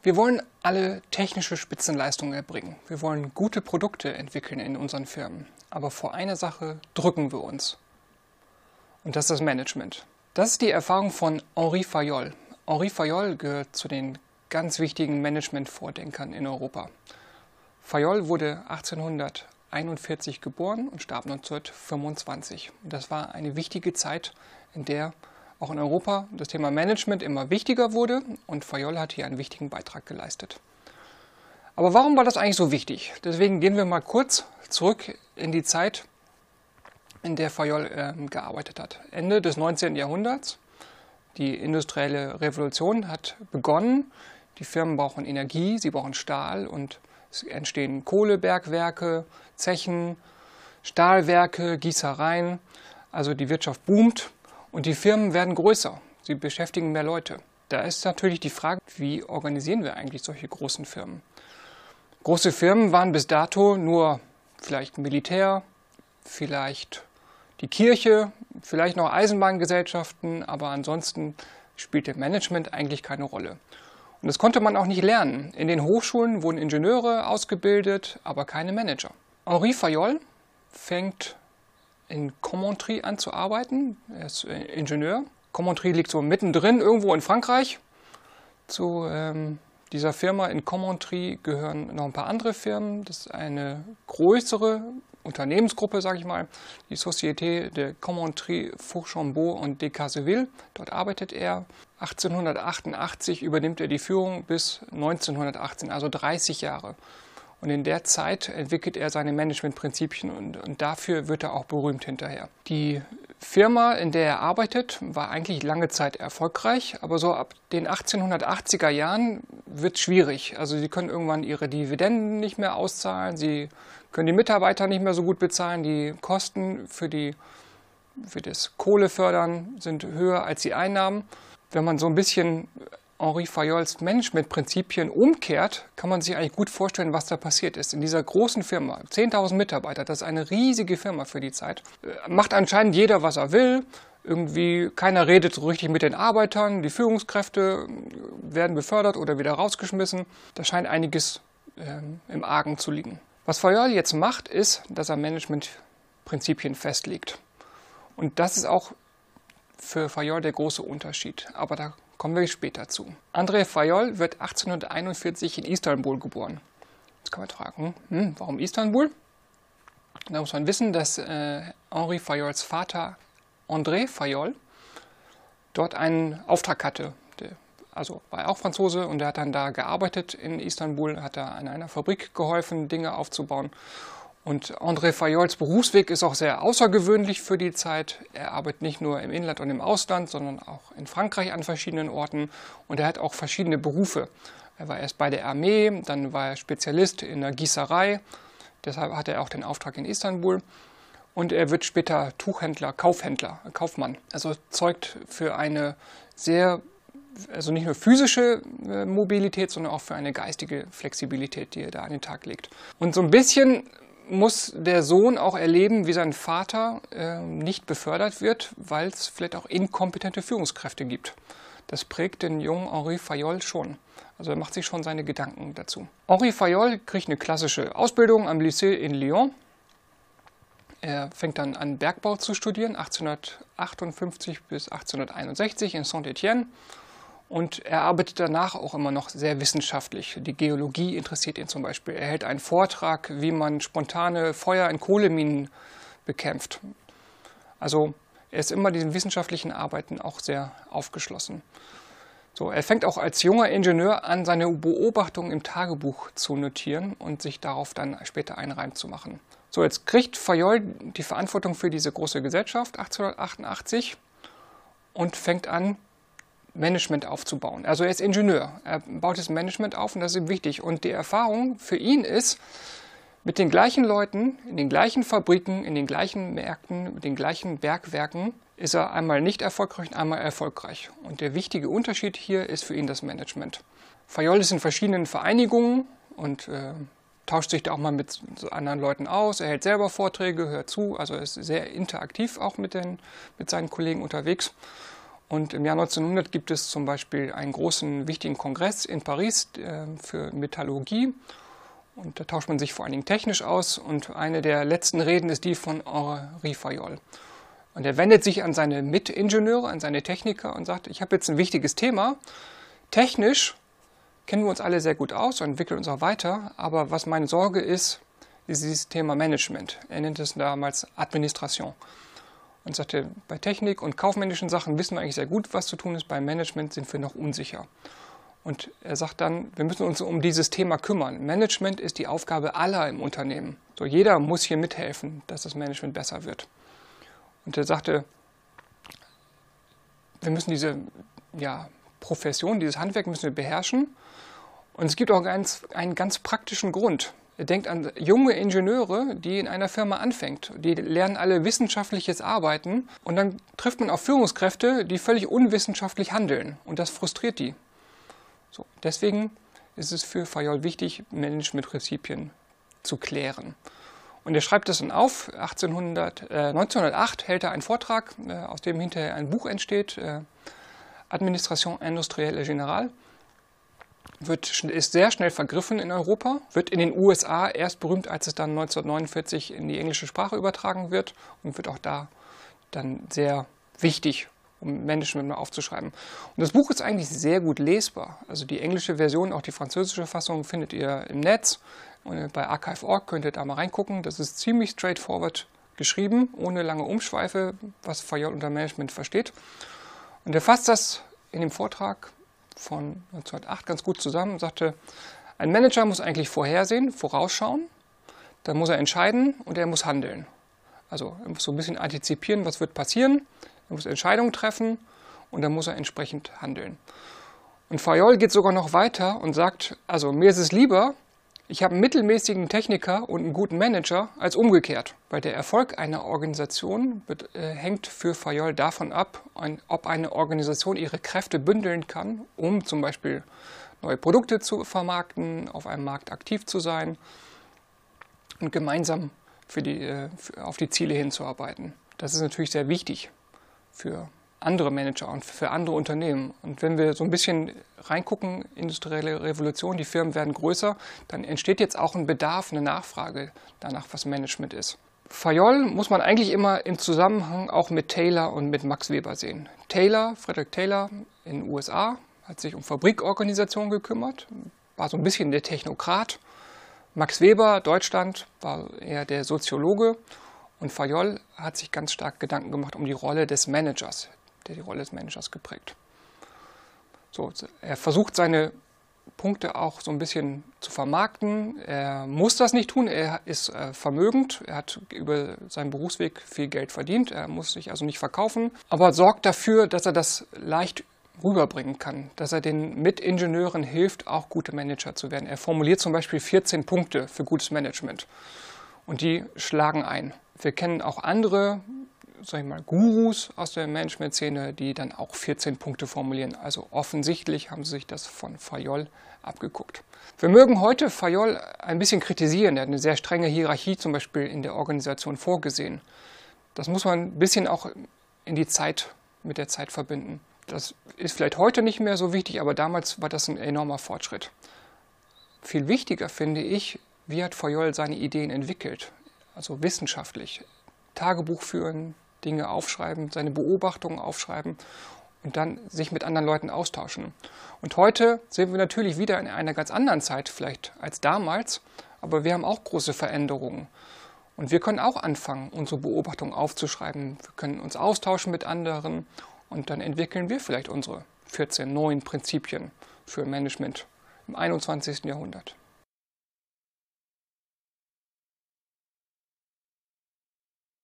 Wir wollen alle technische Spitzenleistungen erbringen. Wir wollen gute Produkte entwickeln in unseren Firmen. Aber vor einer Sache drücken wir uns. Und das ist das Management. Das ist die Erfahrung von Henri Fayol. Henri Fayol gehört zu den ganz wichtigen Management-Vordenkern in Europa. Fayol wurde 1841 geboren und starb 1925. Das war eine wichtige Zeit, in der auch in Europa das Thema Management immer wichtiger wurde und Fayol hat hier einen wichtigen Beitrag geleistet. Aber warum war das eigentlich so wichtig? Deswegen gehen wir mal kurz zurück in die Zeit, in der Fayol äh, gearbeitet hat. Ende des 19. Jahrhunderts. Die industrielle Revolution hat begonnen. Die Firmen brauchen Energie, sie brauchen Stahl und es entstehen Kohlebergwerke, Zechen, Stahlwerke, Gießereien. Also die Wirtschaft boomt und die Firmen werden größer. Sie beschäftigen mehr Leute. Da ist natürlich die Frage, wie organisieren wir eigentlich solche großen Firmen? Große Firmen waren bis dato nur vielleicht Militär, vielleicht die Kirche, vielleicht noch Eisenbahngesellschaften, aber ansonsten spielte Management eigentlich keine Rolle. Und das konnte man auch nicht lernen. In den Hochschulen wurden Ingenieure ausgebildet, aber keine Manager. Henri Fayol fängt in Commentry an zu arbeiten. Er ist äh, Ingenieur. Commentry liegt so mittendrin irgendwo in Frankreich. Zu ähm, dieser Firma in Commentry gehören noch ein paar andere Firmen. Das ist eine größere Unternehmensgruppe, sage ich mal, die Société de Commentry Fourchambault und Decazeville. Dort arbeitet er. 1888 übernimmt er die Führung bis 1918, also 30 Jahre. Und in der Zeit entwickelt er seine Managementprinzipien und, und dafür wird er auch berühmt hinterher. Die Firma, in der er arbeitet, war eigentlich lange Zeit erfolgreich, aber so ab den 1880er Jahren wird es schwierig. Also sie können irgendwann ihre Dividenden nicht mehr auszahlen, sie können die Mitarbeiter nicht mehr so gut bezahlen, die Kosten für, die, für das Kohlefördern sind höher als die Einnahmen. Wenn man so ein bisschen Henri Fayols Managementprinzipien umkehrt, kann man sich eigentlich gut vorstellen, was da passiert ist. In dieser großen Firma, 10.000 Mitarbeiter, das ist eine riesige Firma für die Zeit, äh, macht anscheinend jeder, was er will. Irgendwie keiner redet so richtig mit den Arbeitern, die Führungskräfte äh, werden befördert oder wieder rausgeschmissen. Da scheint einiges ähm, im Argen zu liegen. Was Fayol jetzt macht, ist, dass er Managementprinzipien festlegt. Und das ist auch für Fayol der große Unterschied. Aber da Kommen wir später zu. André Fayol wird 1841 in Istanbul geboren. Jetzt kann man fragen, hm, warum Istanbul? Da muss man wissen, dass äh, Henri Fayols Vater André Fayol dort einen Auftrag hatte. Der, also war er auch Franzose und er hat dann da gearbeitet in Istanbul, hat da an einer Fabrik geholfen, Dinge aufzubauen und André Fayols Berufsweg ist auch sehr außergewöhnlich für die Zeit. Er arbeitet nicht nur im Inland und im Ausland, sondern auch in Frankreich an verschiedenen Orten. Und er hat auch verschiedene Berufe. Er war erst bei der Armee, dann war er Spezialist in der Gießerei. Deshalb hatte er auch den Auftrag in Istanbul. Und er wird später Tuchhändler, Kaufhändler, Kaufmann. Also zeugt für eine sehr, also nicht nur physische äh, Mobilität, sondern auch für eine geistige Flexibilität, die er da an den Tag legt. Und so ein bisschen muss der Sohn auch erleben, wie sein Vater äh, nicht befördert wird, weil es vielleicht auch inkompetente Führungskräfte gibt. Das prägt den jungen Henri Fayol schon. Also er macht sich schon seine Gedanken dazu. Henri Fayol kriegt eine klassische Ausbildung am Lycée in Lyon. Er fängt dann an, Bergbau zu studieren, 1858 bis 1861 in Saint-Étienne und er arbeitet danach auch immer noch sehr wissenschaftlich. Die Geologie interessiert ihn zum Beispiel. Er hält einen Vortrag, wie man spontane Feuer in Kohleminen bekämpft. Also er ist immer diesen wissenschaftlichen Arbeiten auch sehr aufgeschlossen. So, er fängt auch als junger Ingenieur an, seine Beobachtungen im Tagebuch zu notieren und sich darauf dann später einen Reim zu machen. So, jetzt kriegt Fayol die Verantwortung für diese große Gesellschaft 1888 und fängt an, Management aufzubauen. Also er ist Ingenieur, er baut das Management auf und das ist ihm wichtig. Und die Erfahrung für ihn ist, mit den gleichen Leuten, in den gleichen Fabriken, in den gleichen Märkten, mit den gleichen Bergwerken ist er einmal nicht erfolgreich und einmal erfolgreich. Und der wichtige Unterschied hier ist für ihn das Management. Fayol ist in verschiedenen Vereinigungen und äh, tauscht sich da auch mal mit anderen Leuten aus. Er hält selber Vorträge, hört zu, also ist sehr interaktiv auch mit, den, mit seinen Kollegen unterwegs. Und im Jahr 1900 gibt es zum Beispiel einen großen, wichtigen Kongress in Paris äh, für Metallurgie. Und da tauscht man sich vor allen Dingen technisch aus. Und eine der letzten Reden ist die von Henri Fayol. Und er wendet sich an seine Mitingenieure, an seine Techniker und sagt, ich habe jetzt ein wichtiges Thema. Technisch kennen wir uns alle sehr gut aus und entwickeln uns auch weiter. Aber was meine Sorge ist, ist dieses Thema Management. Er nennt es damals Administration und sagte, bei Technik und kaufmännischen Sachen wissen wir eigentlich sehr gut, was zu tun ist, beim Management sind wir noch unsicher. Und er sagt dann, wir müssen uns um dieses Thema kümmern. Management ist die Aufgabe aller im Unternehmen. So, jeder muss hier mithelfen, dass das Management besser wird. Und er sagte, wir müssen diese ja, Profession, dieses Handwerk müssen wir beherrschen. Und es gibt auch einen ganz praktischen Grund. Denkt an junge Ingenieure, die in einer Firma anfängt. Die lernen alle wissenschaftliches Arbeiten und dann trifft man auf Führungskräfte, die völlig unwissenschaftlich handeln und das frustriert die. So, deswegen ist es für Fayol wichtig, Managementprinzipien zu klären. Und er schreibt das dann auf. 1800, äh, 1908 hält er einen Vortrag, äh, aus dem hinterher ein Buch entsteht, äh, Administration industrielle générale wird, ist sehr schnell vergriffen in Europa, wird in den USA erst berühmt, als es dann 1949 in die englische Sprache übertragen wird und wird auch da dann sehr wichtig, um Management mal aufzuschreiben. Und das Buch ist eigentlich sehr gut lesbar. Also die englische Version, auch die französische Fassung findet ihr im Netz. Und bei archive.org könnt ihr da mal reingucken. Das ist ziemlich straightforward geschrieben, ohne lange Umschweife, was Fayol unter Management versteht. Und er fasst das in dem Vortrag von 1908 ganz gut zusammen und sagte, ein Manager muss eigentlich vorhersehen, vorausschauen, dann muss er entscheiden und er muss handeln. Also er muss so ein bisschen antizipieren, was wird passieren, er muss Entscheidungen treffen und dann muss er entsprechend handeln. Und Fayol geht sogar noch weiter und sagt, also mir ist es lieber, ich habe einen mittelmäßigen Techniker und einen guten Manager als umgekehrt, weil der Erfolg einer Organisation äh, hängt für Fayol davon ab, ein, ob eine Organisation ihre Kräfte bündeln kann, um zum Beispiel neue Produkte zu vermarkten, auf einem Markt aktiv zu sein und gemeinsam für die, äh, für, auf die Ziele hinzuarbeiten. Das ist natürlich sehr wichtig für andere Manager und für andere Unternehmen. Und wenn wir so ein bisschen reingucken, industrielle Revolution, die Firmen werden größer, dann entsteht jetzt auch ein Bedarf, eine Nachfrage danach, was Management ist. Fayol muss man eigentlich immer im Zusammenhang auch mit Taylor und mit Max Weber sehen. Taylor, Frederick Taylor in den USA, hat sich um Fabrikorganisationen gekümmert, war so ein bisschen der Technokrat. Max Weber, Deutschland, war eher der Soziologe. Und Fayol hat sich ganz stark Gedanken gemacht um die Rolle des Managers, der die Rolle des Managers geprägt. So, er versucht seine Punkte auch so ein bisschen zu vermarkten. Er muss das nicht tun, er ist äh, vermögend, er hat über seinen Berufsweg viel Geld verdient, er muss sich also nicht verkaufen, aber sorgt dafür, dass er das leicht rüberbringen kann, dass er den Mitingenieuren hilft, auch gute Manager zu werden. Er formuliert zum Beispiel 14 Punkte für gutes Management und die schlagen ein. Wir kennen auch andere sag ich mal, Gurus aus der Management-Szene, die dann auch 14 Punkte formulieren. Also offensichtlich haben sie sich das von Fayol abgeguckt. Wir mögen heute Fayol ein bisschen kritisieren. Er hat eine sehr strenge Hierarchie zum Beispiel in der Organisation vorgesehen. Das muss man ein bisschen auch in die Zeit, mit der Zeit verbinden. Das ist vielleicht heute nicht mehr so wichtig, aber damals war das ein enormer Fortschritt. Viel wichtiger finde ich, wie hat Fayol seine Ideen entwickelt, also wissenschaftlich. Tagebuch führen, Dinge aufschreiben, seine Beobachtungen aufschreiben und dann sich mit anderen Leuten austauschen. Und heute sind wir natürlich wieder in einer ganz anderen Zeit vielleicht als damals, aber wir haben auch große Veränderungen. Und wir können auch anfangen, unsere Beobachtungen aufzuschreiben. Wir können uns austauschen mit anderen und dann entwickeln wir vielleicht unsere 14 neuen Prinzipien für Management im 21. Jahrhundert.